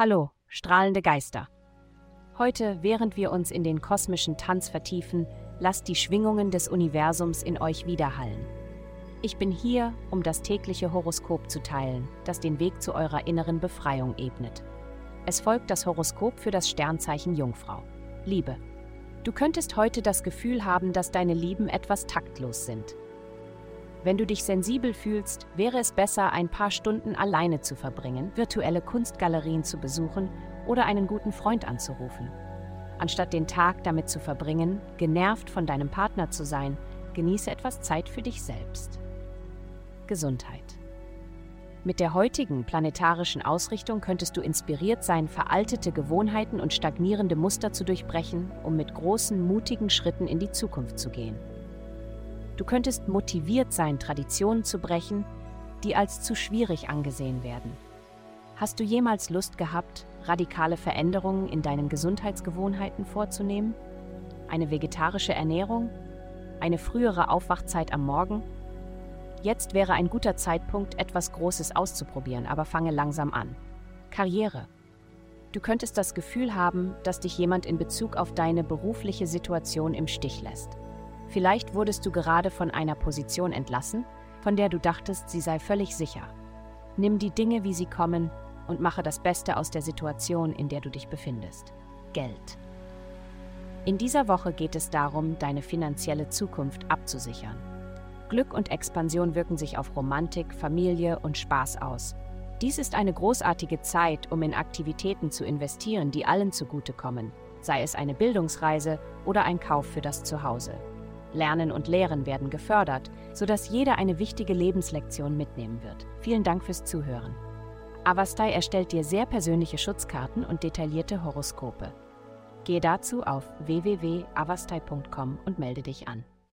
Hallo, strahlende Geister. Heute, während wir uns in den kosmischen Tanz vertiefen, lasst die Schwingungen des Universums in euch widerhallen. Ich bin hier, um das tägliche Horoskop zu teilen, das den Weg zu eurer inneren Befreiung ebnet. Es folgt das Horoskop für das Sternzeichen Jungfrau. Liebe. Du könntest heute das Gefühl haben, dass deine Lieben etwas taktlos sind. Wenn du dich sensibel fühlst, wäre es besser, ein paar Stunden alleine zu verbringen, virtuelle Kunstgalerien zu besuchen oder einen guten Freund anzurufen. Anstatt den Tag damit zu verbringen, genervt von deinem Partner zu sein, genieße etwas Zeit für dich selbst. Gesundheit. Mit der heutigen planetarischen Ausrichtung könntest du inspiriert sein, veraltete Gewohnheiten und stagnierende Muster zu durchbrechen, um mit großen, mutigen Schritten in die Zukunft zu gehen. Du könntest motiviert sein, Traditionen zu brechen, die als zu schwierig angesehen werden. Hast du jemals Lust gehabt, radikale Veränderungen in deinen Gesundheitsgewohnheiten vorzunehmen? Eine vegetarische Ernährung? Eine frühere Aufwachzeit am Morgen? Jetzt wäre ein guter Zeitpunkt, etwas Großes auszuprobieren, aber fange langsam an. Karriere. Du könntest das Gefühl haben, dass dich jemand in Bezug auf deine berufliche Situation im Stich lässt. Vielleicht wurdest du gerade von einer Position entlassen, von der du dachtest, sie sei völlig sicher. Nimm die Dinge, wie sie kommen, und mache das Beste aus der Situation, in der du dich befindest. Geld. In dieser Woche geht es darum, deine finanzielle Zukunft abzusichern. Glück und Expansion wirken sich auf Romantik, Familie und Spaß aus. Dies ist eine großartige Zeit, um in Aktivitäten zu investieren, die allen zugutekommen, sei es eine Bildungsreise oder ein Kauf für das Zuhause. Lernen und Lehren werden gefördert, sodass jeder eine wichtige Lebenslektion mitnehmen wird. Vielen Dank fürs Zuhören. Avastai erstellt dir sehr persönliche Schutzkarten und detaillierte Horoskope. Gehe dazu auf www.avastai.com und melde dich an.